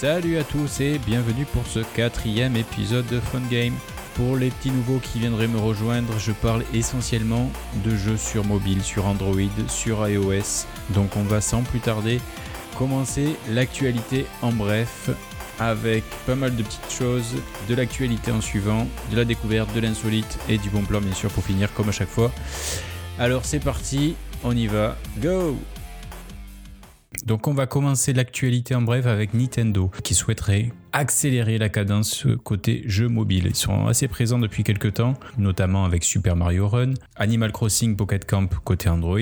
Salut à tous et bienvenue pour ce quatrième épisode de Fun Game. Pour les petits nouveaux qui viendraient me rejoindre, je parle essentiellement de jeux sur mobile, sur Android, sur iOS. Donc on va sans plus tarder commencer l'actualité en bref avec pas mal de petites choses, de l'actualité en suivant, de la découverte, de l'insolite et du bon plan bien sûr pour finir comme à chaque fois. Alors c'est parti, on y va, go donc on va commencer l'actualité en bref avec Nintendo qui souhaiterait accélérer la cadence côté jeux mobile. Ils sont assez présents depuis quelques temps, notamment avec Super Mario Run, Animal Crossing Pocket Camp côté Android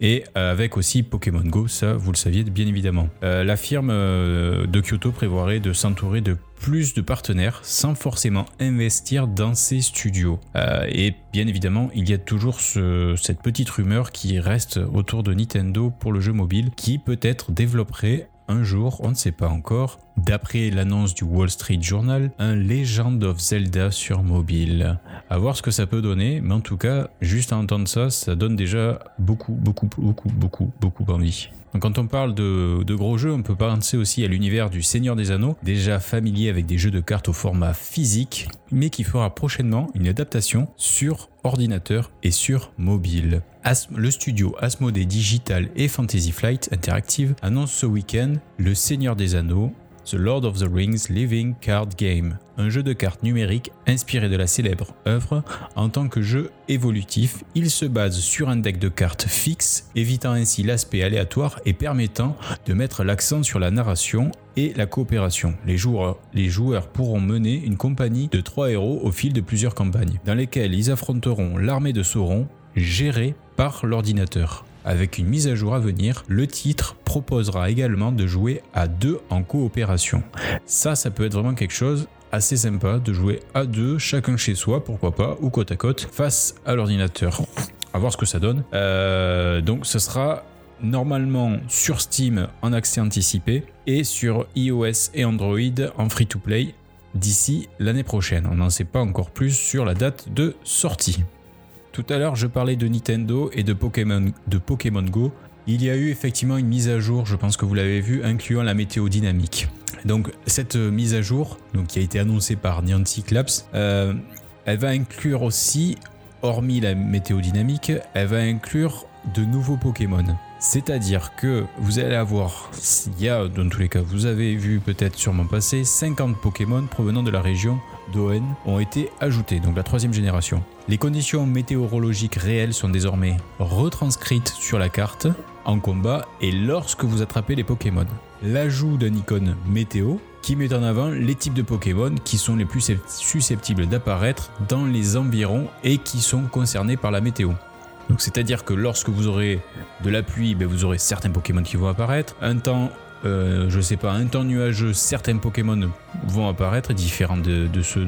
et euh, avec aussi Pokémon Go, ça vous le saviez bien évidemment. Euh, la firme euh, de Kyoto prévoirait de s'entourer de plus de partenaires sans forcément investir dans ses studios. et bien évidemment, il y a toujours cette petite rumeur qui reste autour de Nintendo pour le jeu mobile qui peut-être développerait un jour, on ne sait pas encore, d'après l'annonce du Wall Street Journal, un Legend of Zelda sur mobile. À voir ce que ça peut donner, mais en tout cas, juste à entendre ça, ça donne déjà beaucoup, beaucoup, beaucoup, beaucoup, beaucoup envie. Quand on parle de, de, gros jeux, on peut penser aussi à l'univers du Seigneur des Anneaux, déjà familier avec des jeux de cartes au format physique, mais qui fera prochainement une adaptation sur ordinateur et sur mobile. le studio Asmodee Digital et Fantasy Flight Interactive annonce ce week-end Le Seigneur des Anneaux The Lord of the Rings Living Card Game, un jeu de cartes numérique inspiré de la célèbre œuvre. En tant que jeu évolutif, il se base sur un deck de cartes fixe, évitant ainsi l'aspect aléatoire et permettant de mettre l'accent sur la narration et la coopération. Les joueurs, les joueurs pourront mener une compagnie de trois héros au fil de plusieurs campagnes, dans lesquelles ils affronteront l'armée de Sauron, gérée par l'ordinateur. Avec une mise à jour à venir, le titre proposera également de jouer à deux en coopération. Ça, ça peut être vraiment quelque chose assez sympa de jouer à deux, chacun chez soi, pourquoi pas, ou côte à côte, face à l'ordinateur. À voir ce que ça donne. Euh, donc ce sera normalement sur Steam en accès anticipé et sur iOS et Android en free-to-play d'ici l'année prochaine. On n'en sait pas encore plus sur la date de sortie. Tout à l'heure, je parlais de Nintendo et de Pokémon, de Pokémon Go. Il y a eu effectivement une mise à jour, je pense que vous l'avez vu, incluant la météo dynamique. Donc cette mise à jour, donc, qui a été annoncée par Niantic Labs, euh, elle va inclure aussi, hormis la météo dynamique, elle va inclure de nouveaux Pokémon. C'est-à-dire que vous allez avoir, il y a dans tous les cas, vous avez vu peut-être sûrement passer 50 Pokémon provenant de la région d'Oen ont été ajoutés, donc la troisième génération. Les conditions météorologiques réelles sont désormais retranscrites sur la carte en combat et lorsque vous attrapez les Pokémon. L'ajout d'un icône météo qui met en avant les types de Pokémon qui sont les plus susceptibles d'apparaître dans les environs et qui sont concernés par la météo. Donc c'est-à-dire que lorsque vous aurez de la pluie, ben, vous aurez certains Pokémon qui vont apparaître. Un temps, euh, je sais pas, un temps nuageux, certains Pokémon vont apparaître, différents de, ceux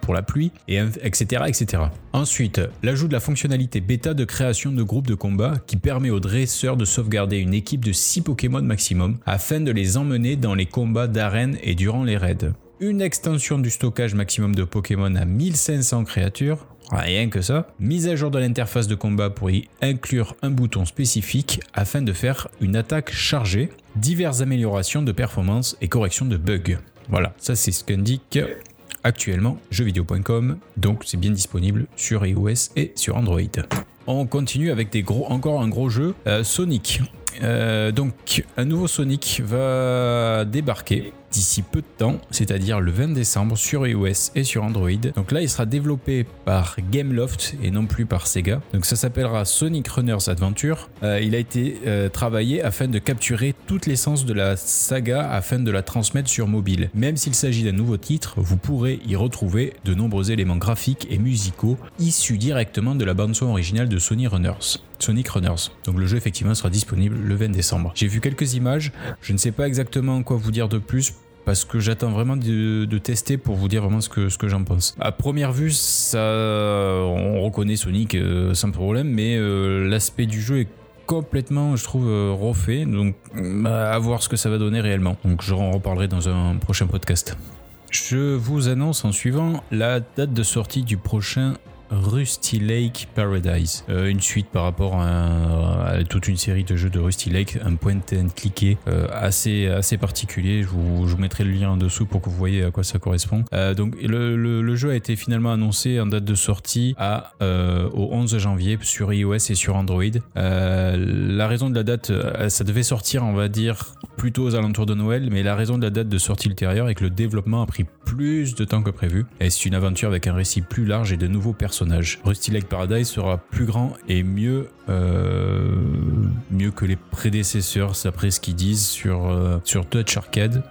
pour la pluie, et etc., etc. Ensuite, l'ajout de la fonctionnalité bêta de création de groupes de combat qui permet aux dresseurs de sauvegarder une équipe de 6 Pokémon maximum afin de les emmener dans les combats d'arène et durant les raids une extension du stockage maximum de Pokémon à 1500 créatures, rien que ça, mise à jour de l'interface de combat pour y inclure un bouton spécifique afin de faire une attaque chargée, diverses améliorations de performance et correction de bugs. Voilà, ça c'est ce qu'indique actuellement jeuxvideo.com, donc c'est bien disponible sur iOS et sur Android. On continue avec des gros, encore un gros jeu, euh, Sonic. Euh, donc un nouveau Sonic va débarquer d'ici peu de temps, c'est-à-dire le 20 décembre sur iOS et sur Android. Donc là, il sera développé par Gameloft et non plus par Sega. Donc ça s'appellera Sonic Runners Adventure. Euh, il a été euh, travaillé afin de capturer toute l'essence de la saga afin de la transmettre sur mobile. Même s'il s'agit d'un nouveau titre, vous pourrez y retrouver de nombreux éléments graphiques et musicaux issus directement de la bande-son originale de Sonic Runners. Sonic Runners. Donc le jeu effectivement sera disponible le 20 décembre. J'ai vu quelques images, je ne sais pas exactement quoi vous dire de plus parce que j'attends vraiment de, tester pour vous dire vraiment ce que, ce que j'en pense. À première vue, ça, on reconnaît Sonic euh, sans problème, mais euh, l'aspect du jeu est complètement, je trouve, euh, refait. Donc, à voir ce que ça va donner réellement. Donc, j'en reparlerai dans un prochain podcast. Je vous annonce en suivant la date de sortie du prochain Rusty Lake Paradise. Euh, une suite par rapport à, toute une série de jeux de Rusty Lake, un point and cliqué euh, assez, assez particulier. Je vous, mettrai le lien en dessous pour que vous voyez à quoi ça correspond. Euh, donc le, le, jeu a été finalement annoncé en date de sortie à, au 11 janvier sur iOS et sur Android. la raison de la date, ça devait sortir, on va dire, plutôt aux alentours de Noël, mais la raison de la date de sortie ultérieure est que le développement a pris plus de temps que prévu. Et c'est une aventure avec un récit plus large et de nouveaux personnages? Rusty Lake Paradise sera plus grand et mieux, euh, mieux que les prédécesseurs, après ce qu'ils disent sur, euh, sur Arcade.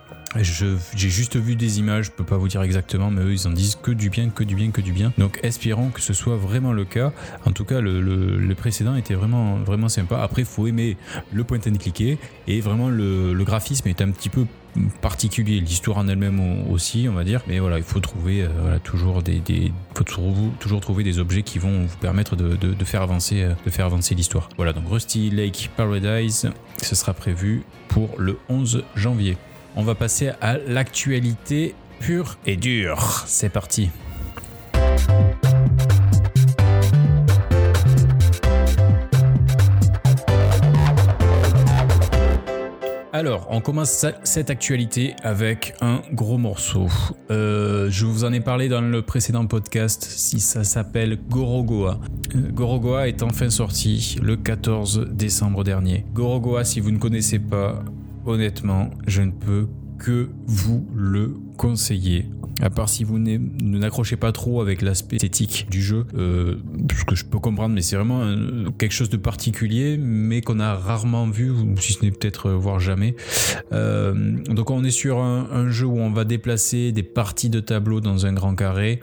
J'ai juste vu des images, je peux pas vous dire exactement, mais eux ils en disent que du bien, que du bien, que du bien. Donc espérons que ce soit vraiment le cas. En tout cas, le, le, précédent était vraiment, vraiment sympa. Après, il faut aimer le point and cliquer et vraiment le, le graphisme est un petit peu particulier, l'histoire en elle-même aussi, on va dire. Mais voilà, il faut trouver euh, toujours des, faut toujours trouver des objets qui vont vous permettre de, de, faire avancer, euh, de faire avancer l'histoire. Voilà, donc Rusty Lake Paradise, ce sera prévu pour le 11 janvier. On va passer à l'actualité pure et dure. C'est parti. Alors, on commence cette actualité avec un gros morceau. Euh, je vous en ai parlé dans le précédent podcast, si ça s'appelle Gorogoa. Euh, Gorogoa est enfin sorti le 14 décembre dernier. Gorogoa, si vous ne connaissez pas, honnêtement, je ne peux que vous le conseiller. À part si vous ne n'accrochez pas trop avec l'aspect esthétique du jeu, euh, ce que je peux comprendre, mais c'est vraiment quelque chose de particulier, mais qu'on a rarement vu, ou si ce n'est peut-être euh, voir jamais. Euh, donc on est sur un, jeu où on va déplacer des parties de tableau dans un grand carré.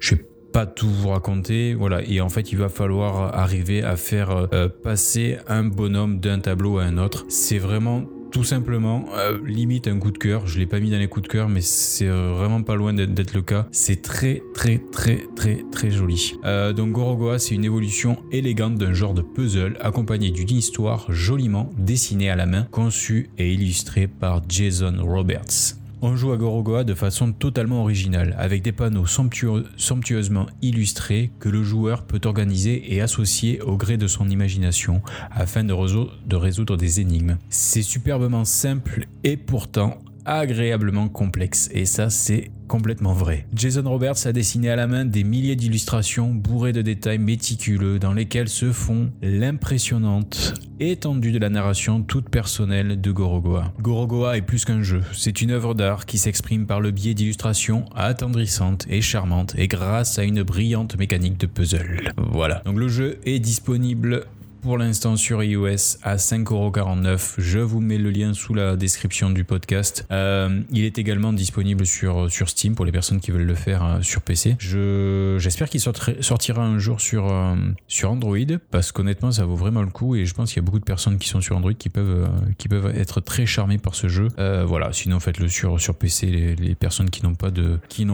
Je vais pas tout vous raconter, voilà. Et en fait, il va falloir arriver à faire passer un bonhomme d'un tableau à un autre. C'est vraiment tout simplement, euh, limite un coup de cœur. Je l'ai pas mis dans les coups de cœur, mais c'est euh, vraiment pas loin d'être le cas. C'est très très très très très joli. Euh, donc Gorogoa, c'est une évolution élégante d'un genre de puzzle accompagné d'une histoire joliment dessinée à la main, conçue et illustrée par Jason Roberts. On joue à Gorogoa de façon totalement originale, avec des panneaux somptueusement illustrés que le joueur peut organiser et associer au gré de son imagination afin de, résoudre des énigmes. C'est superbement simple et pourtant agréablement complexe. Et ça, c'est complètement vrai. Jason Roberts a dessiné à la main des milliers d'illustrations bourrées de détails méticuleux dans lesquels se font l'impressionnante étendue de la narration toute personnelle de Gorogoa. Gorogoa est plus qu'un jeu, c'est une œuvre d'art qui s'exprime par le biais d'illustrations attendrissantes et charmantes et grâce à une brillante mécanique de puzzle. Voilà. Donc le jeu est disponible pour l'instant sur iOS à 5,49€. Je vous mets le lien sous la description du podcast. Euh, il est également disponible sur, sur Steam pour les personnes qui veulent le faire euh, sur PC. j'espère qu'il sortira un jour sur, euh, sur Android parce qu'honnêtement ça vaut vraiment le coup et je pense qu'il y a beaucoup de personnes qui sont sur Android qui peuvent, qui peuvent être très charmées par ce jeu. voilà, sinon faites-le sur, sur PC les, personnes qui n'ont pas de qui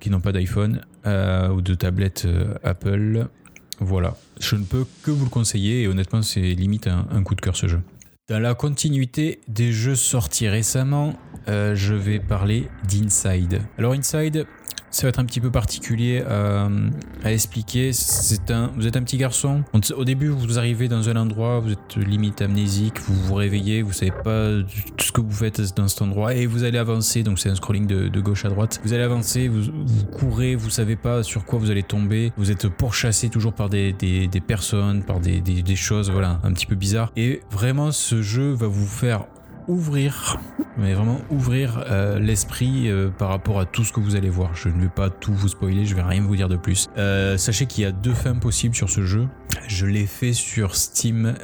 qui n'ont pas d'iPhone ou de tablette Apple. Voilà, je ne peux que vous le conseiller et honnêtement c'est limite un, coup de cœur ce jeu. Dans la continuité des jeux sortis récemment, euh, je vais parler d'Inside. Alors Inside, ça va être un petit peu particulier euh, à, expliquer. Vous êtes un petit garçon. Au début, vous arrivez dans un endroit, vous êtes limite amnésique, vous vous réveillez, vous savez pas ce que vous faites dans cet endroit et vous allez avancer. Donc c'est un scrolling de, gauche à droite. Vous allez avancer, vous, courez, vous savez pas sur quoi vous allez tomber. Vous êtes pourchassé toujours par des, personnes, par des, des choses, voilà, un petit peu bizarres. Et vraiment, ce jeu va vous faire ouvrir, mais vraiment ouvrir euh, l'esprit euh, par rapport à tout ce que vous allez voir. Je ne vais pas tout vous spoiler, je vais rien vous dire de plus. Euh, sachez qu'il y a deux fins possibles sur ce jeu. Je l'ai fait sur Steam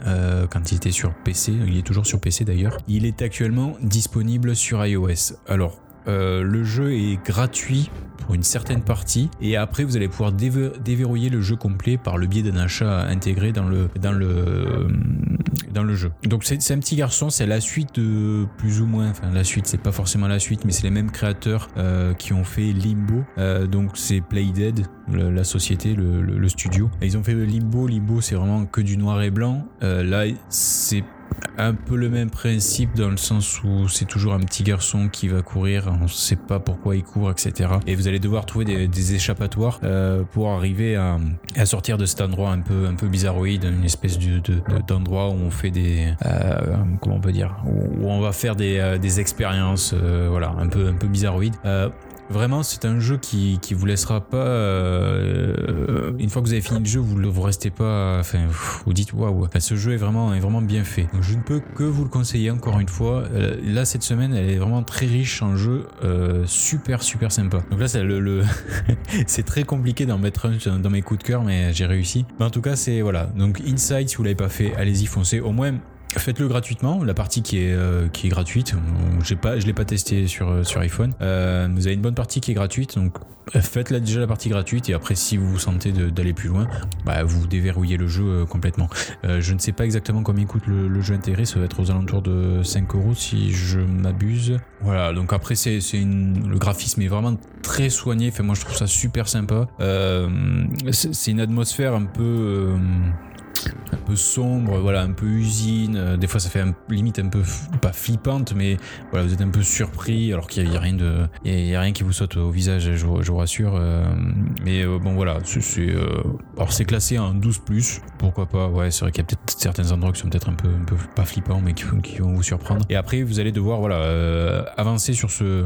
quand il était sur PC, il est toujours sur PC d'ailleurs. Il est actuellement disponible sur iOS. Alors, le jeu est gratuit pour une certaine partie et après vous allez pouvoir déverrouiller le jeu complet par le biais d'un achat intégré dans le, dans le, dans le jeu. Donc c'est un petit garçon, c'est la suite de plus ou moins, enfin la suite, c'est pas forcément la suite, mais c'est les mêmes créateurs euh, qui ont fait Limbo. Euh, donc c'est Playdead, la société, le, studio. ils ont fait Limbo. Limbo, c'est vraiment que du noir et blanc. Euh, là, c'est un peu le même principe dans le sens où c'est toujours un petit garçon qui va courir, on sait pas pourquoi il court, etc. Et vous allez devoir trouver des, échappatoires euh, pour arriver à, sortir de cet endroit un peu, un peu bizarroïde, une espèce d'endroit où on fait des, euh, comment on peut dire, où on va faire des, euh, expériences, voilà, un peu, un peu bizarroïdes. Vraiment, c'est un jeu qui, qui vous laissera pas. Euh, une fois que vous avez fini le jeu, vous ne vous restez pas. Enfin, vous dites waouh. ce jeu est vraiment, est vraiment bien fait. Donc, je ne peux que vous le conseiller encore une fois. Euh, là, cette semaine, elle est vraiment très riche en jeu. Euh, super, super sympa. Donc là, c'est le, c'est très compliqué d'en mettre un dans mes coups de cœur, mais j'ai réussi. Mais en tout cas, c'est voilà. Donc Inside, si vous l'avez pas fait, allez-y, foncez. Au moins Faites-le gratuitement, la partie qui est, euh, qui est gratuite. J'ai pas, je l'ai pas testé sur, euh, sur iPhone. Euh, vous avez une bonne partie qui est gratuite, donc faites là déjà la partie gratuite et après si vous vous sentez d'aller plus loin, bah, vous déverrouillez le jeu complètement. je ne sais pas exactement combien coûte le, jeu intégré, ça va être aux alentours de 5 euros si je m'abuse. Voilà, donc après c'est le graphisme est vraiment très soigné. Enfin, moi je trouve ça super sympa. c'est une atmosphère un peu un peu sombre, voilà, un peu usine. Euh, des fois, ça fait limite un peu pas flippante, mais voilà, vous êtes un peu surpris alors qu'il n'y a, rien de, il y a, rien qui vous saute au visage, je, vous rassure. Euh, mais euh, bon, voilà, c'est, alors c'est classé en 12 pourquoi pas. Ouais, c'est vrai qu'il y a peut-être certains endroits qui sont peut-être un peu, un peu pas flippants, mais qui, qui, vont vous surprendre. Et après, vous allez devoir, voilà, avancer sur ce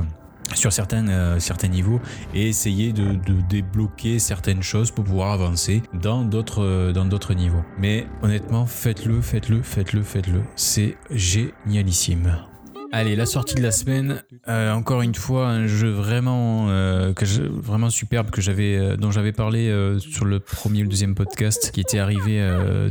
sur certains, euh, certains niveaux et essayer de, débloquer certaines choses pour pouvoir avancer dans d'autres euh, dans d'autres niveaux. Mais honnêtement, faites-le, faites-le, faites-le, faites-le. C'est génialissime. Allez, la sortie de la semaine, euh, encore une fois, un jeu vraiment, vraiment superbe que j'avais, dont j'avais parlé sur le premier ou le deuxième podcast, qui était arrivé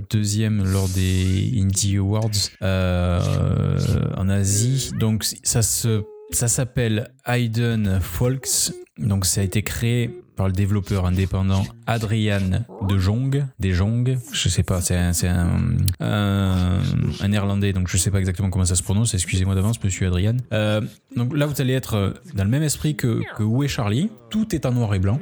deuxième lors des Indie Awards en Asie. Donc ça se ça s'appelle Hayden Folks. Donc ça a été créé par le développeur indépendant Adrian de Jong, des Jong, je sais pas, c'est un, un, néerlandais, donc je sais pas exactement comment ça se prononce, excusez-moi d'avance, monsieur Adrian. Euh, donc là, vous allez être dans le même esprit que, que Où est Charlie, tout est en noir et blanc,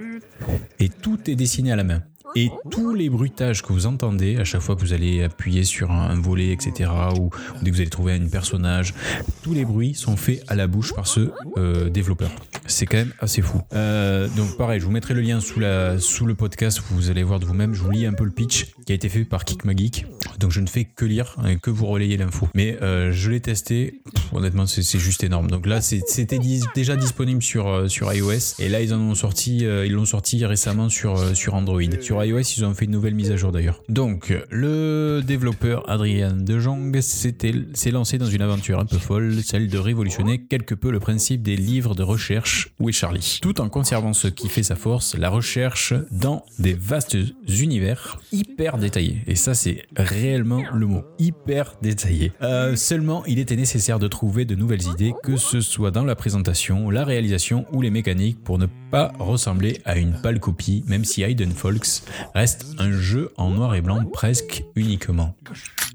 et tout est dessiné à la main. Et tous les bruitages que vous entendez à chaque fois que vous allez appuyer sur un, volet, etc., ou, dès que vous allez trouver un personnage, tous les bruits sont faits à la bouche par ce euh, développeur. C'est quand même assez fou. Euh, donc pareil, je vous mettrai le lien sous, le podcast, vous allez voir de vous-même. Je vous lis un peu le pitch qui a été fait par Kick Geek. Donc je ne fais que lire et que vous relayer l'info. Mais euh, je l'ai testé, honnêtement c'est juste énorme. Donc là c'était déjà disponible sur, iOS et là ils l'ont sorti récemment sur, Android. iOS, ils ont fait une nouvelle mise à jour d'ailleurs. Donc, le développeur Adrien De Jong s'est lancé dans une aventure un peu folle, celle de révolutionner quelque peu le principe des livres de recherche Où Charlie Tout en conservant ce qui fait sa force, la recherche dans des vastes univers hyper détaillés. Et ça, c'est réellement le mot, hyper détaillé. Euh, seulement, il était nécessaire de trouver de nouvelles idées, que ce soit dans la présentation, la réalisation ou les mécaniques, pour ne pas ressembler à une pâle copie, même si Hayden Folks reste un jeu en noir et blanc presque uniquement.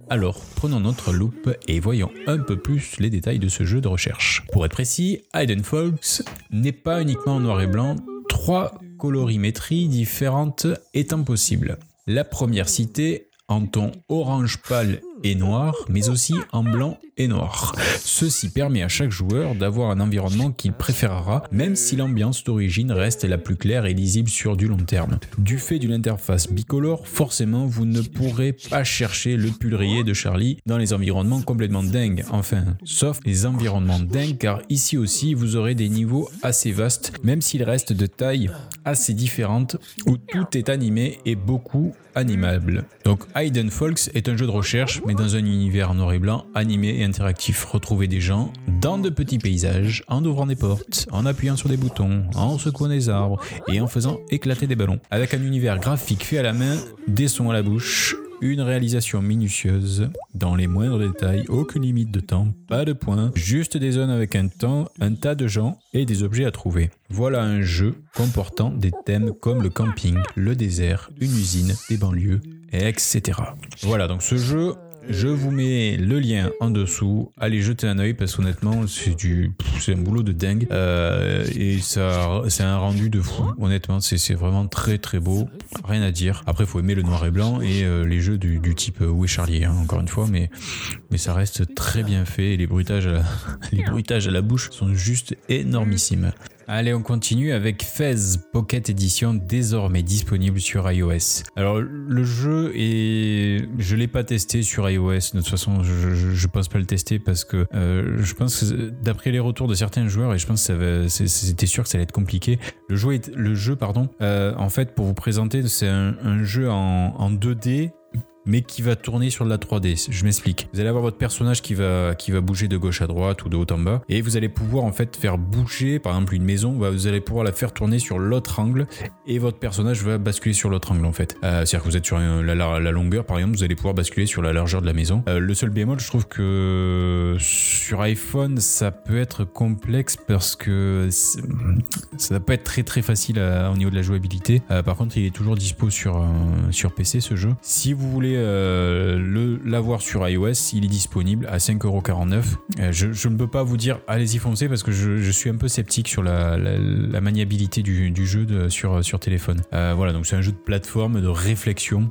Alors, prenons notre loupe et voyons un peu plus les détails de ce jeu de recherche. Pour être précis, Hayden Folks n'est pas uniquement en noir et blanc, trois colorimétries différentes étant possibles. La première citée en ton orange pâle et noir, mais aussi en blanc et noir. Ceci permet à chaque joueur d'avoir un environnement qu'il préférera, même si l'ambiance d'origine reste la plus claire et lisible sur du long terme. Du fait d'une interface bicolore, forcément vous ne pourrez pas chercher le pull de Charlie dans les environnements complètement dingues, enfin, sauf les environnements dingues car ici aussi vous aurez des niveaux assez vastes, même s'ils restent de taille assez différente, où tout est animé et beaucoup animable. Donc Hayden Folks est un jeu de recherche mais dans un univers noir et blanc, animé et interactif. Retrouvez des gens dans de petits paysages, en ouvrant des portes, en appuyant sur des boutons, en secouant des arbres et en faisant éclater des ballons. Avec un univers graphique fait à la main, des sons à la bouche, une réalisation minutieuse, dans les moindres détails, aucune limite de temps, pas de points, juste des zones avec un temps, un tas de gens et des objets à trouver. Voilà un jeu comportant des thèmes comme le camping, le désert, une usine, des banlieues, etc. Voilà, donc ce jeu, Je vous mets le lien en dessous. Allez jeter un oeil parce qu'honnêtement, c'est du, c'est un boulot de dingue euh, et ça, c'est un rendu de fou. Honnêtement, c'est, vraiment très très beau. Rien à dire. Après, faut aimer le noir et blanc et euh, les jeux du, type euh, Où Charlie, hein, encore une fois, mais mais ça reste très bien fait. Et les bruitages à la bouche sont juste énormissimes. Allez, on continue avec Fez Pocket Edition désormais disponible sur iOS. Alors le jeu est, je l'ai pas testé sur iOS. De toute façon, je, je, pense pas le tester parce que euh, je pense que d'après les retours de certains joueurs et je pense que c'était sûr que ça allait être compliqué. Le jeu, est, le jeu, pardon. euh, en fait, pour vous présenter, c'est un, un jeu en, en 2D mais qui va tourner sur de la 3D. Je m'explique. Vous allez avoir votre personnage qui va, qui va bouger de gauche à droite ou de haut en bas, et vous allez pouvoir en fait faire bouger, par exemple une maison, bah, vous allez pouvoir la faire tourner sur l'autre angle, et votre personnage va basculer sur l'autre angle en fait. Euh, C'est-à-dire que vous êtes sur la, longueur, par exemple, vous allez pouvoir basculer sur la largeur de la maison. Euh, le seul bémol, je trouve que sur iPhone, ça peut être complexe parce que ça va pas être très très facile à- au niveau de la jouabilité. Euh, par contre, il est toujours dispo sur, euh, sur PC ce jeu. Si vous voulez euh, l'avoir sur iOS, il est disponible à 5,49€. Euh, je, je ne peux pas vous dire allez-y foncez parce que je, suis un peu sceptique sur la, maniabilité du, jeu sur, téléphone. Euh, voilà, donc c'est un jeu de plateforme, de réflexion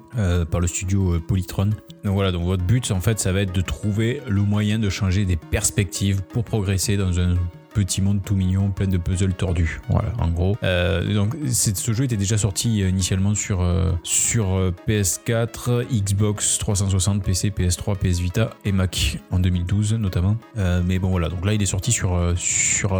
par le studio Polytron. Donc voilà, donc votre but en fait ça va être de trouver le moyen de changer des perspectives pour progresser dans un petit monde tout mignon, plein de puzzles tordus. Voilà, en gros. Euh, donc, ce jeu était déjà sorti euh, initialement sur, euh, sur euh, PS4, Xbox 360, PC, PS3, PS Vita et Mac en 2012 notamment. Mais bon, voilà. Donc là, il est sorti sur, sur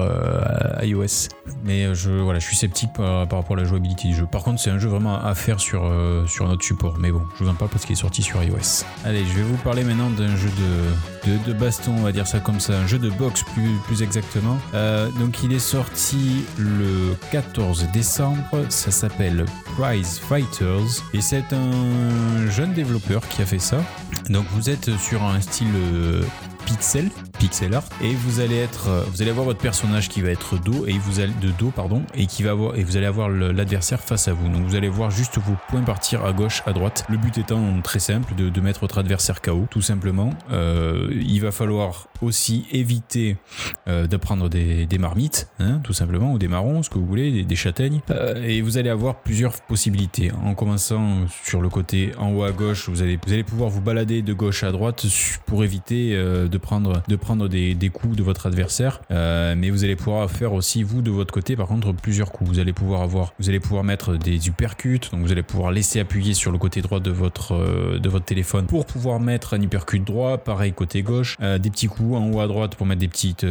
iOS. Mais je, voilà, je suis sceptique par, rapport à la jouabilité du jeu. Par contre, c'est un jeu vraiment à faire sur, sur notre support. Mais bon, je vous en parle parce qu'il est sorti sur iOS. Allez, je vais vous parler maintenant d'un jeu de, de, de baston, on va dire ça comme ça. Un jeu de boxe plus, plus exactement. Euh, donc il est sorti le 14 décembre, ça s'appelle Prize Fighters et c'est un jeune développeur qui a fait ça. Donc vous êtes sur un style euh, pixel, pixel art, et vous allez être, euh, vous allez avoir votre personnage qui va être dos et vous allez de dos pardon et qui va avoir et vous allez avoir l'adversaire face à vous. Donc vous allez voir juste vos points partir à gauche, à droite. Le but étant très simple de, de mettre votre adversaire KO, tout simplement. Euh, il va falloir aussi éviter euh, de prendre des, des marmites, hein, tout simplement, ou des marrons, ce que vous voulez, des, châtaignes. Euh, et vous allez avoir plusieurs possibilités. En commençant sur le côté en haut à gauche, vous allez, vous allez pouvoir vous balader de gauche à droite pour éviter euh, de prendre, de prendre des, coups de votre adversaire. Euh, mais vous allez pouvoir faire aussi, vous, de votre côté, par contre, plusieurs coups. Vous allez pouvoir avoir, vous allez pouvoir mettre des uppercuts, donc vous allez pouvoir laisser appuyer sur le côté droit de votre, euh, de votre téléphone pour pouvoir mettre un uppercut droit, pareil côté gauche, euh, des petits coups en haut à droite pour mettre des petites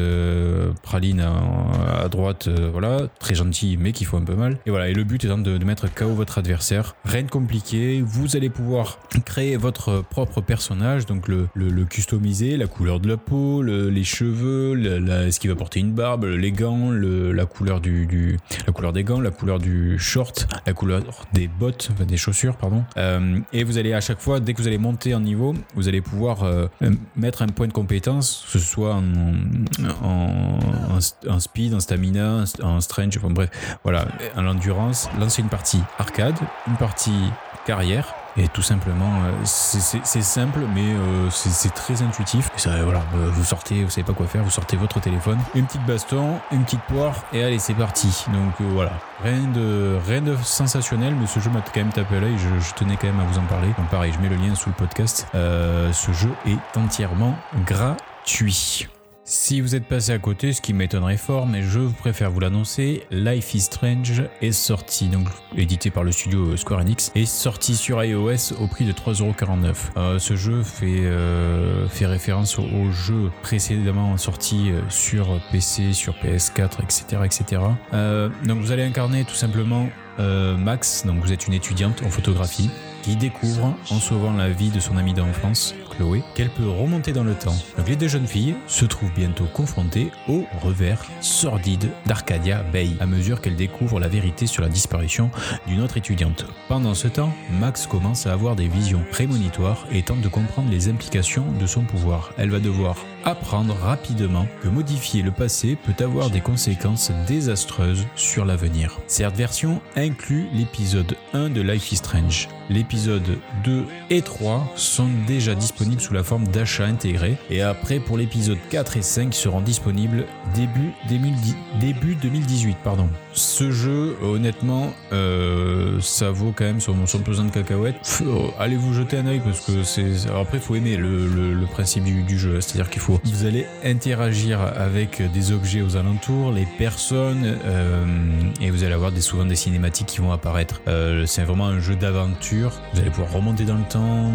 pralines à, droite, voilà, très gentil mais qui font un peu mal. Et voilà, et le but étant de, mettre KO votre adversaire. Rien de compliqué, vous allez pouvoir créer votre propre personnage, donc le, le customiser, la couleur de la peau, le- les cheveux, est-ce qu'il va porter une barbe, les gants, la couleur du, la couleur des gants, la couleur du short, la couleur des bottes, des chaussures, pardon. Euh, et vous allez à chaque fois, dès que vous allez monter en niveau, vous allez pouvoir euh, mettre un point de compétence, que ce soit en- en speed, en stamina, en strength, enfin bref, voilà, en endurance, lancer une partie arcade, une partie carrière. Et tout simplement, euh, c'est- simple, mais euh, c'est très intuitif. Et ça, voilà, euh, vous sortez, vous savez pas quoi faire, vous sortez votre téléphone, une petite baston, une petite poire, et allez, c'est parti. Donc voilà, rien de, rien de sensationnel, mais ce jeu m'a quand même tapé à l'œil. Je, tenais quand même à vous en parler. Donc pareil, je mets le lien sous le podcast. Ce jeu est entièrement gratuit. Si vous êtes passé à côté, ce qui m'étonnerait fort, mais je préfère vous l'annoncer, Life is Strange est sorti, donc édité par le studio Square Enix, est sorti sur iOS au prix de 3,49€. Euh, ce jeu fait, euh, fait référence au, jeu précédemment sorti euh, sur PC, sur PS4, etc. etc. Euh, donc vous allez incarner tout simplement euh, Max, donc vous êtes une étudiante en photographie qui découvre, en sauvant la vie de son amie d'enfance, Chloé, qu'elle peut remonter dans le temps. Les deux jeunes filles se trouvent bientôt confrontées au revers sordide d'Arcadia Bay, à mesure qu'elles découvrent la vérité sur la disparition d'une autre étudiante. Pendant ce temps, Max commence à avoir des visions prémonitoires et tente de comprendre les implications de son pouvoir. Elle va devoir apprendre rapidement que modifier le passé peut avoir des conséquences désastreuses sur l'avenir. Cette version inclut l'épisode 1 de Life is Strange. l'épisode 2 et 3 sont déjà disponibles sous la forme d'achat intégré. Et après, pour l'épisode 4 et 5, ils seront disponibles début, 2010, début 2018. Pardon. Ce jeu, honnêtement, euh, ça vaut quand même son, son pesant de cacahuètes. allez vous jeter un oeil parce que c'est. Après, il faut aimer le, principe du, jeu. C'est-à-dire qu'il faut. Vous allez interagir avec des objets aux alentours, les personnes, euh, et vous allez avoir des, souvent des cinématiques qui vont apparaître. Euh, c'est vraiment un jeu d'aventure. Vous allez pouvoir remonter dans le temps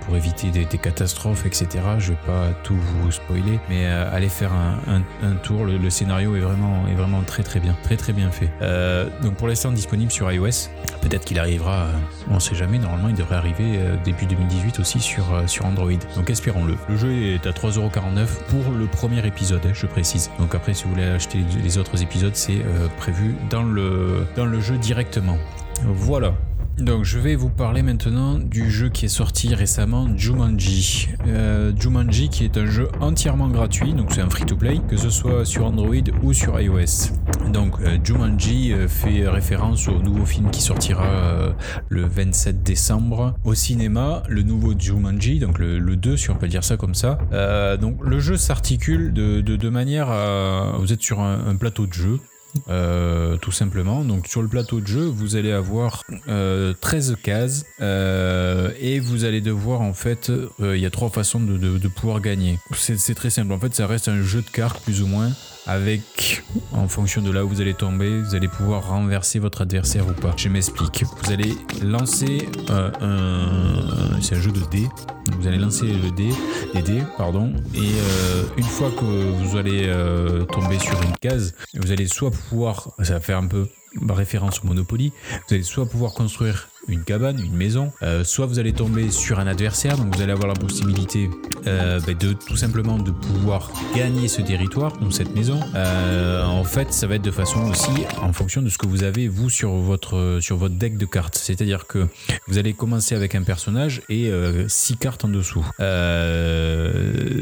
pour éviter des, catastrophes, etc. Je vais pas tout vous spoiler, mais allez faire un, tour. Le, scénario est vraiment, est vraiment très très bien très bien fait. Euh, donc pour l'instant disponible sur iOS. Peut-être qu'il arrivera, euh, on sait jamais, normalement il devrait arriver euh, début 2018 aussi sur, sur Android. Donc espérons-le. Le jeu est à 3,49€ pour le premier épisode, hein, je précise. Donc après si vous voulez acheter les autres épisodes, c'est prévu dans le, dans le jeu directement. Voilà, donc je vais vous parler maintenant du jeu qui est sorti récemment, Jumanji. Euh, Jumanji qui est un jeu entièrement gratuit, donc c'est un free-to-play, que ce soit sur Android ou sur iOS. Donc euh, Jumanji euh, fait référence au nouveau film qui sortira le 27 décembre au cinéma, le nouveau Jumanji, donc le, 2 si on peut dire ça comme ça. donc le jeu s'articule de, manière à... Vous êtes sur un plateau de jeu, euh, tout simplement. Donc sur le plateau de jeu, vous allez avoir 13 euh, cases euh, et vous allez devoir en fait, il y a trois façons de, pouvoir gagner. C'est très simple. En fait, ça reste un jeu de cartes plus ou moins avec, en fonction de là où vous allez tomber, vous allez pouvoir renverser votre adversaire ou pas. Je m'explique. Vous allez lancer un, c'est un jeu de dés. Vous allez lancer le les dés, pardon, et une fois que vous allez tomber sur une case, vous allez soit pouvoir, ça va faire un peu référence au Monopoly, vous allez soit pouvoir construire une cabane, une maison, euh, soit vous allez tomber sur un adversaire, donc vous allez avoir la possibilité euh, ben, de tout simplement de pouvoir gagner ce territoire, donc cette maison. Euh, en fait, ça va être de façon aussi en fonction de ce que vous avez vous sur votre sur votre deck de cartes, c'est-à-dire que vous allez commencer avec un personnage et six cartes en dessous.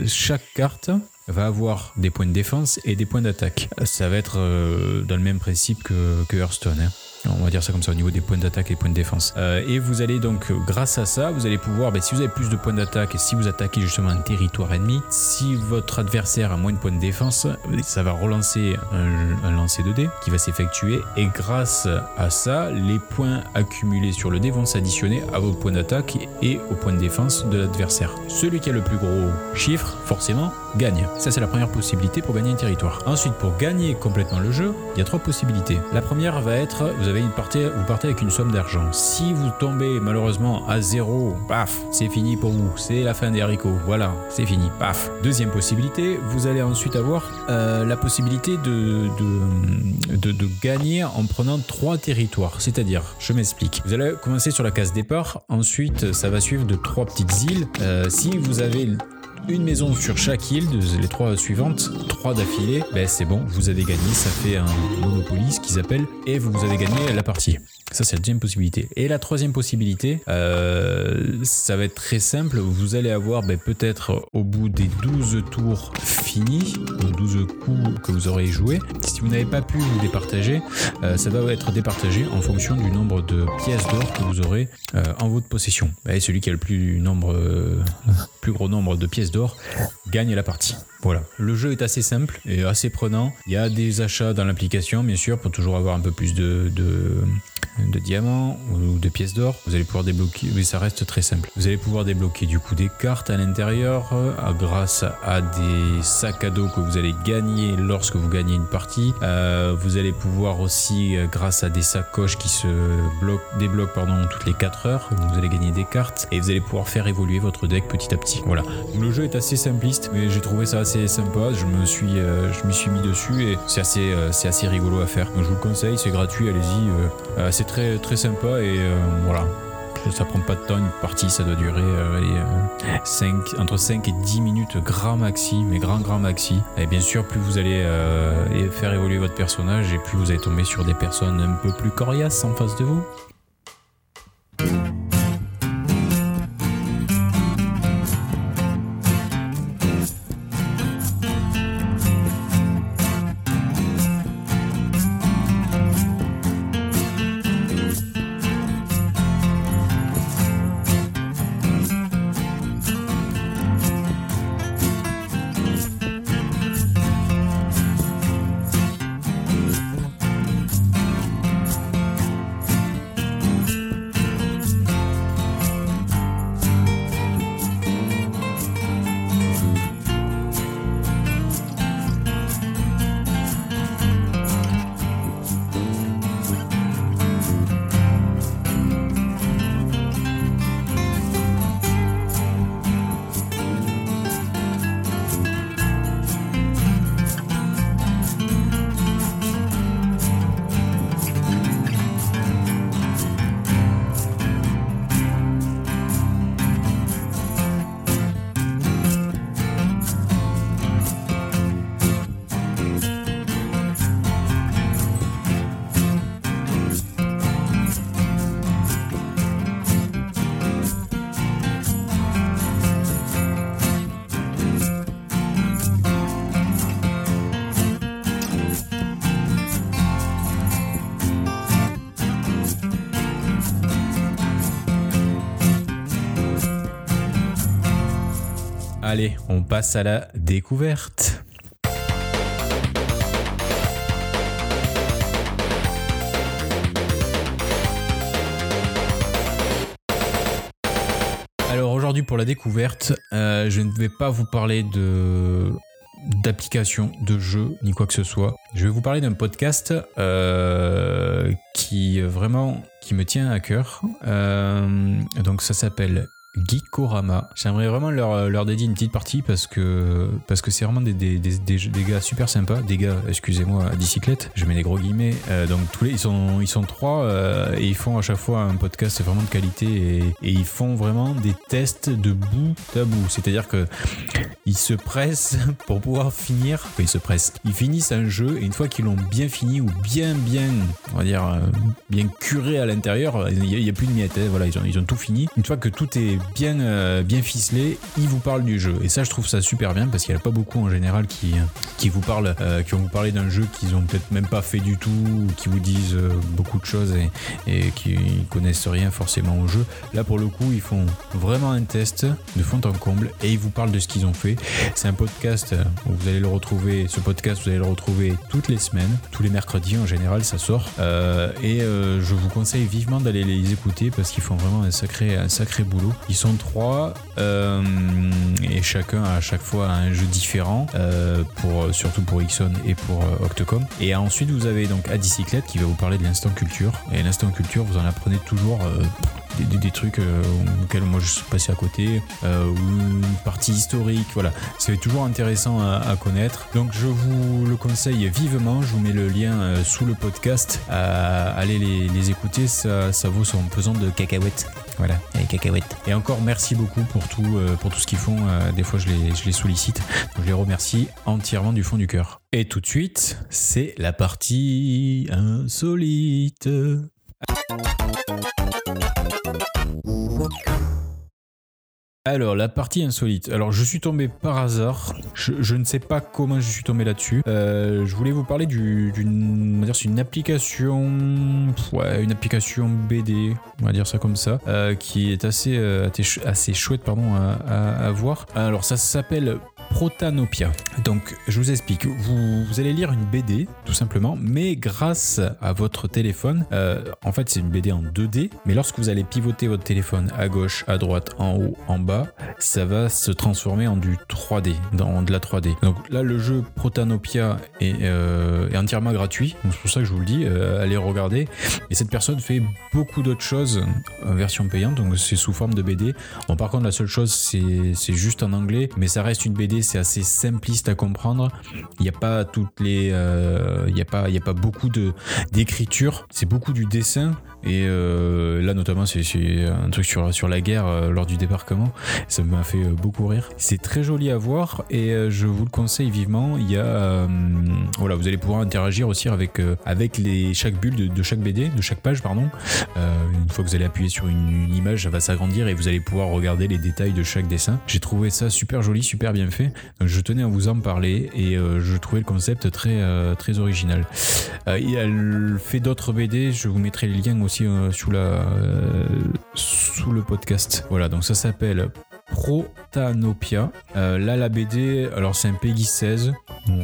chaque carte va avoir des points de défense et des points d'attaque. Ça va être dans le même principe que, que Hearthstone. Hein. On va dire ça comme ça au niveau des points d'attaque et points de défense. Euh, et vous allez donc, grâce à ça, vous allez pouvoir, ben, si vous avez plus de points d'attaque et si vous attaquez justement un territoire ennemi, si votre adversaire a moins de points de défense, ça va relancer un, lancer de dés qui va s'effectuer. Et grâce à ça, les points accumulés sur le dé vont s'additionner à vos points d'attaque et aux points de défense de l'adversaire. Celui qui a le plus gros chiffre, forcément, gagne. Ça, c'est la première possibilité pour gagner un territoire. Ensuite, pour gagner complètement le jeu, il y a trois possibilités. La première va être, vous vous partez avec une somme d'argent. Si vous tombez malheureusement à zéro, paf, c'est fini pour vous. C'est la fin des haricots. Voilà, c'est fini, paf. Deuxième possibilité, vous allez ensuite avoir euh, la possibilité de de, de, gagner en prenant trois territoires. C'est-à-dire, je m'explique. Vous allez commencer sur la case départ. Ensuite, ça va suivre de trois petites îles. Euh, si vous avez une maison sur chaque île, les trois suivantes, trois d'affilée, ben c'est bon, vous avez gagné, ça fait un Monopoly, ce qu'ils appellent, et vous avez gagné la partie. Ça, c'est la deuxième possibilité. Et la troisième possibilité, euh, ça va être très simple. Vous allez avoir ben, peut-être au bout des 12 tours finis, 12 coups que vous aurez joué, si vous n'avez pas pu vous départager, euh, ça va être départagé en fonction du nombre de pièces d'or que vous aurez euh, en votre possession. Et celui qui a le plus, nombre, plus gros nombre de pièces d'or gagne la partie. Voilà, le jeu est assez simple et assez prenant. Il y a des achats dans l'application, bien sûr, pour toujours avoir un peu plus de, diamants ou de pièces d'or. Vous allez pouvoir débloquer, mais ça reste très simple. Vous allez pouvoir débloquer du coup des cartes à l'intérieur euh, grâce à des sacs à dos que vous allez gagner lorsque vous gagnez une partie. Euh, vous allez pouvoir aussi, euh, grâce à des sacoches qui se bloquent, débloquent toutes les 4 heures, vous allez gagner des cartes et vous allez pouvoir faire évoluer votre deck petit à petit. Voilà. le jeu est assez simpliste, mais j'ai trouvé ça assez sympa. Je me suis, je m'y suis mis dessus et c'est assez, c'est assez rigolo à faire. Donc je vous le conseille, c'est gratuit, allez-y. c'est très très sympa et euh, voilà. Ça prend pas de temps, une partie ça doit durer 5, euh, entre 5 et 10 minutes grand maxi, mais grand grand maxi. Et bien sûr, plus vous allez euh, faire évoluer votre personnage et plus vous allez tomber sur des personnes un peu plus coriaces en face de vous. Allez, on passe à la découverte. Alors aujourd'hui pour la découverte, euh, je ne vais pas vous parler de d'application, de jeu, ni quoi que ce soit. Je vais vous parler d'un podcast euh, qui vraiment qui me tient à cœur. Euh, donc ça s'appelle Geekorama. J'aimerais vraiment leur, leur dédier une petite partie parce que parce que c'est vraiment des, des, des, des, gars super sympas. Des gars, excusez-moi, à bicyclette. Je mets des gros guillemets. Euh, donc tous les, ils sont ils sont trois euh, et ils font à chaque fois un podcast vraiment de qualité et, et ils font vraiment des tests de bout à bout. C'est-à-dire que ils se pressent pour pouvoir finir. Enfin, ils se pressent. Ils finissent un jeu et une fois qu'ils l'ont bien fini ou bien bien, on va dire euh, bien curé à l'intérieur, il n'y a, a, plus de miettes. Hein, voilà, ils ont ils ont tout fini. Une fois que tout est bien, euh, bien ficelé, il vous parle du jeu. Et ça, je trouve ça super bien parce qu'il n'y a pas beaucoup en général qui, qui vous parlent, euh, qui vont vous parler d'un jeu qu'ils ont peut-être même pas fait du tout, ou qui vous disent euh, beaucoup de choses et, et qui connaissent rien forcément au jeu. Là, pour le coup, ils font vraiment un test de fond en comble et ils vous parlent de ce qu'ils ont fait. C'est un podcast où vous allez le retrouver, ce podcast, vous allez le retrouver toutes les semaines, tous les mercredis en général, ça sort. et je vous conseille vivement d'aller les écouter parce qu'ils font vraiment un sacré, un sacré boulot. Ils sont trois euh, et chacun a à chaque fois un jeu différent, euh, pour, surtout pour Ixon et pour euh, Octocom. Et ensuite, vous avez donc Adicyclette qui va vous parler de l'instant culture. Et l'instant culture, vous en apprenez toujours des, des, trucs euh, auxquels moi je suis passé à côté, euh, ou une partie historique, voilà. C'est toujours intéressant à, à, connaître. Donc je vous le conseille vivement, je vous mets le lien euh, sous le podcast, allez les, les, écouter, ça, ça vaut son pesant de cacahuètes. Voilà, les cacahuètes. Et encore merci beaucoup pour tout, pour tout ce qu'ils font. des fois je les, je les sollicite. Donc je les remercie entièrement du fond du cœur. Et tout de suite, c'est la partie insolite. Alors, la partie insolite. Alors, je suis tombé par hasard. Je, ne sais pas comment je suis tombé là-dessus. Euh, je voulais vous parler d'une. Application. Ouais, une application BD. On va dire ça comme ça. Euh, qui est assez, euh, assez chouette, à voir. Alors, ça s'appelle Protanopia. Donc, je vous explique. Vous, allez lire une BD, tout simplement, mais grâce à votre téléphone, euh, en fait, c'est une BD en 2D, mais lorsque vous allez pivoter votre téléphone à gauche, à droite, en haut, en bas, ça va se transformer en du 3D, dans de la 3D. Donc là, le jeu Protanopia est, euh, entièrement gratuit, c'est pour ça que je vous le dis, euh, allez regarder. Et cette personne fait beaucoup d'autres choses en version payante, donc c'est sous forme de BD. Bon, par contre, la seule chose, c'est juste en anglais, mais ça reste une BD c'est assez simpliste à comprendre. Il n'y a pas toutes les, euh, il a pas, il y a pas beaucoup de d'écriture. C'est beaucoup du dessin. Et euh, là, notamment, c'est un truc sur, sur la guerre euh, lors du débarquement. Ça m'a fait euh, beaucoup rire. C'est très joli à voir et je vous le conseille vivement. Il y a, voilà, vous allez pouvoir interagir aussi avec, avec les, chaque bulle de, chaque BD, de chaque page, pardon. une fois que vous allez appuyer sur une, image, ça va s'agrandir et vous allez pouvoir regarder les détails de chaque dessin. J'ai trouvé ça super joli, super bien fait. Je tenais à vous en parler et je trouvais le concept très, très original. elle fait d'autres BD, je vous mettrai les liens aussi euh, euh, sous le podcast. Voilà, donc ça s'appelle Protanopia. Euh, là, la BD, alors c'est un Peggy 16.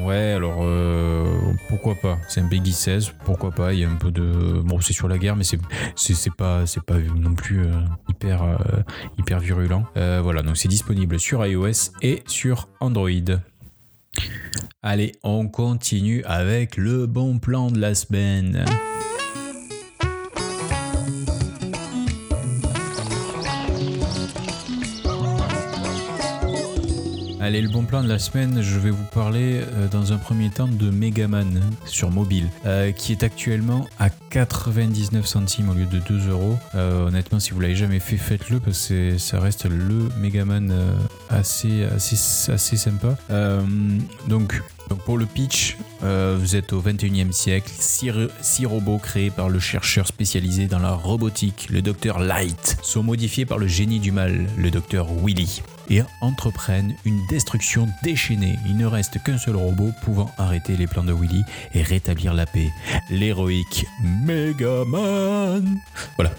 Ouais, alors pourquoi pas? C'est un Peggy 16, pourquoi pas? Il y a un peu de. Bon, c'est sur la guerre, mais c'est, pas, pas non plus hyper, hyper virulent. voilà, donc c'est disponible sur iOS et sur Android. Allez, on continue avec le bon plan de la semaine. Allez, le bon plan de la semaine, je vais vous parler euh, dans un premier temps de Megaman sur mobile, euh, qui est actuellement à 99 centimes au lieu de 2 euros. Euh, honnêtement, si vous l'avez jamais fait, faites-le parce que ça reste le Megaman assez, assez, assez sympa. Donc, pour le pitch, vous êtes au 21e siècle, six, six, robots créés par le chercheur spécialisé dans la robotique, le docteur Light, sont modifiés par le génie du mal, le docteur Willy, et entreprennent une destruction déchaînée. Il ne reste qu'un seul robot pouvant arrêter les plans de Willy et rétablir la paix. L'héroïque Megaman. Voilà.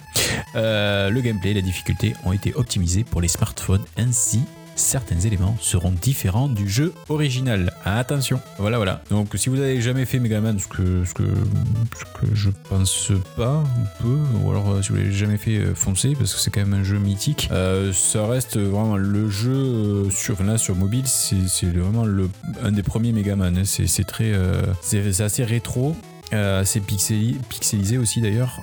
Euh, le gameplay et la difficulté ont été optimisés pour les smartphones ainsi certains éléments seront différents du jeu original. Attention, voilà, voilà. Donc si vous avez jamais fait Megaman, ce que, ce que, ce que je pense pas, ou peu, ou alors euh, si vous l'avez jamais fait, euh, foncez, parce que c'est quand même un jeu mythique. Euh, ça reste vraiment le jeu euh, sur, là, sur mobile, c'est vraiment le, un des premiers Megaman. hein. C'est très, c'est assez rétro. Assez pixeli- pixelisé aussi d'ailleurs.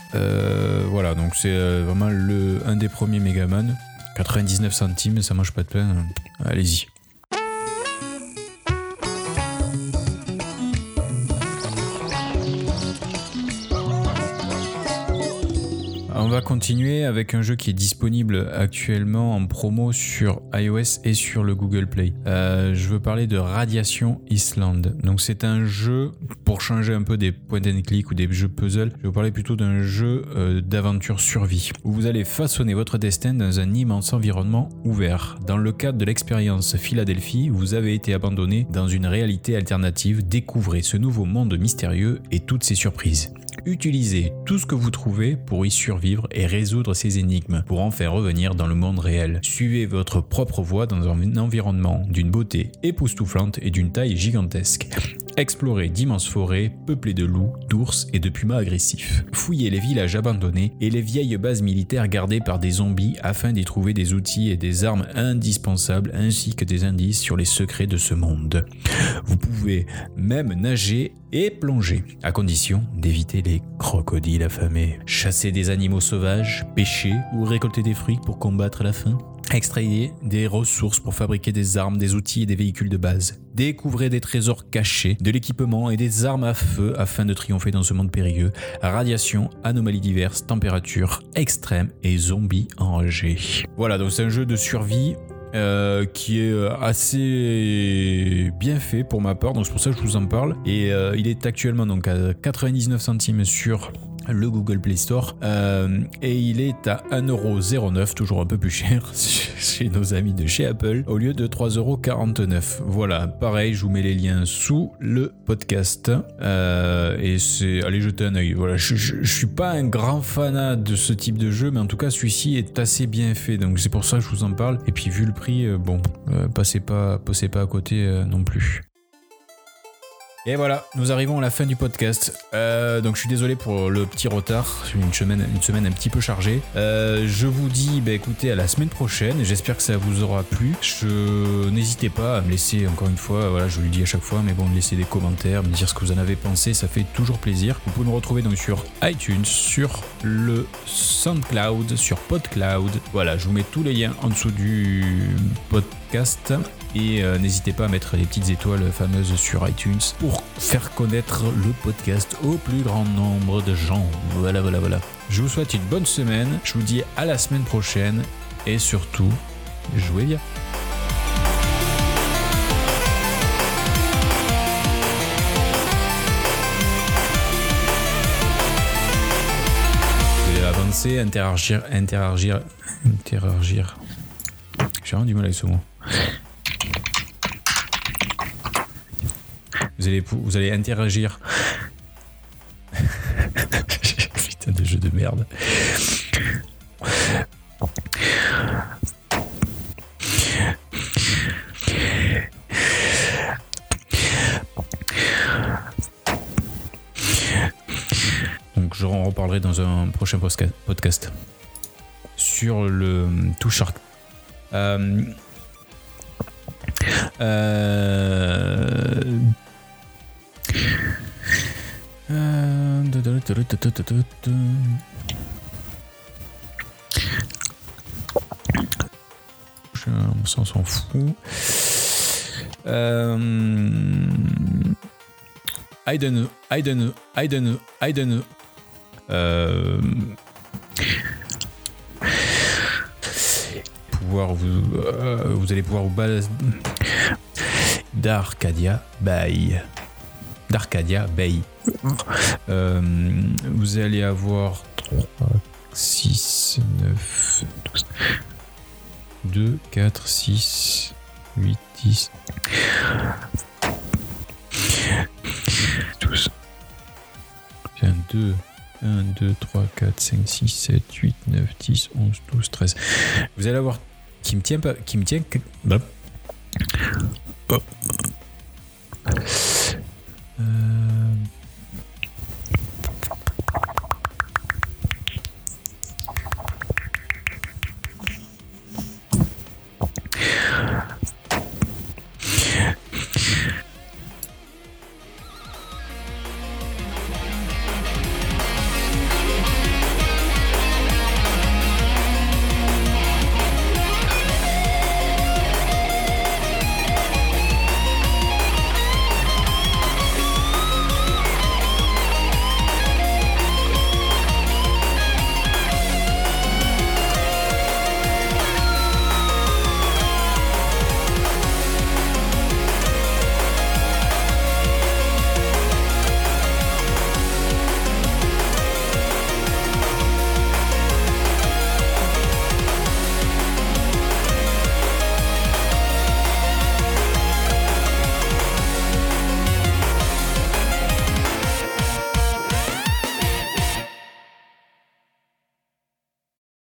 Voilà, donc c'est vraiment le, un des premiers Megaman. 99 centimes, ça mange pas de pain. Allez-y. On va continuer avec un jeu qui est disponible actuellement en promo sur iOS et sur le Google Play. Euh, je veux parler de Radiation Island. Donc c'est un jeu pour changer un peu des point and click ou des jeux puzzle. Je vais parler plutôt d'un jeu euh, d'aventure survie où vous allez façonner votre destin dans un immense environnement ouvert. Dans le cadre de l'expérience Philadelphie, vous avez été abandonné dans une réalité alternative. Découvrez ce nouveau monde mystérieux et toutes ses surprises. Utilisez tout ce que vous trouvez pour y survivre et résoudre ces énigmes pour en faire revenir dans le monde réel. Suivez votre propre voie dans un environnement d'une beauté époustouflante et d'une taille gigantesque. Explorez d'immenses forêts peuplées de loups, d'ours et de pumas agressifs. Fouillez les villages abandonnés et les vieilles bases militaires gardées par des zombies afin d'y trouver des outils et des armes indispensables ainsi que des indices sur les secrets de ce monde. Vous pouvez même nager et plonger, à condition d'éviter les crocodiles affamés. Chasser des animaux sauvages, pêcher ou récolter des fruits pour combattre la faim. Extrayez des ressources pour fabriquer des armes, des outils et des véhicules de base. Découvrez des trésors cachés, de l'équipement et des armes à feu afin de triompher dans ce monde périlleux. Radiation, anomalies diverses, températures extrêmes et zombies enragés. Voilà, donc c'est un jeu de survie euh, qui est euh, assez bien fait pour ma part, donc c'est pour ça que je vous en parle. Et euh, il est actuellement donc à 99 centimes sur le Google Play Store euh, et il est à 1,09€, toujours un peu plus cher chez nos amis de chez Apple, au lieu de 3,49€. Voilà, pareil, je vous mets les liens sous le podcast euh, et c'est allez jeter un œil. Voilà, je, je, suis pas un grand fanat de ce type de jeu, mais en tout cas celui-ci est assez bien fait, donc c'est pour ça que je vous en parle. Et puis vu le prix, euh, bon, passez pas, passez pas à côté non plus. Et voilà, nous arrivons à la fin du podcast. Euh, donc je suis désolé pour le petit retard, une semaine, une semaine un petit peu chargée. Euh, je vous dis, bah, écoutez, à la semaine prochaine. J'espère que ça vous aura plu. Je n'hésitez pas à me laisser encore une fois, voilà, je vous le dis à chaque fois, mais bon, me laisser des commentaires, me dire ce que vous en avez pensé, ça fait toujours plaisir. Vous pouvez me retrouver donc sur iTunes, sur le SoundCloud, sur PodCloud. Voilà, je vous mets tous les liens en dessous du podcast. Et euh, n'hésitez pas à mettre les petites étoiles fameuses sur iTunes pour faire connaître le podcast au plus grand nombre de gens. Voilà, voilà, voilà. Je vous souhaite une bonne semaine. Je vous dis à la semaine prochaine. Et surtout, jouez bien. Avancer, interagir, interagir, interagir. J'ai vraiment du mal avec ce mot. Vous allez, vous allez interagir. Putain de jeu de merde. Donc je en reparlerai dans un prochain podcast. Sur le touche Shark. Euh, euh, euh, Je- on s'en fout. Euh, I don't know, I don't euh, vous allez pouvoir vous balader d'Arcadia Bay. D'Arcadia Bay. Euh, vous allez avoir 3, 6, 9, 12, 2, 4, 6, 8, 10, 12. 1, 2, 1, 2, 3, 4, 5, 6, 7, 8, 9, 10, 11, 12, 13. Vous allez avoir qui me tient pas, qui me tient. Bah.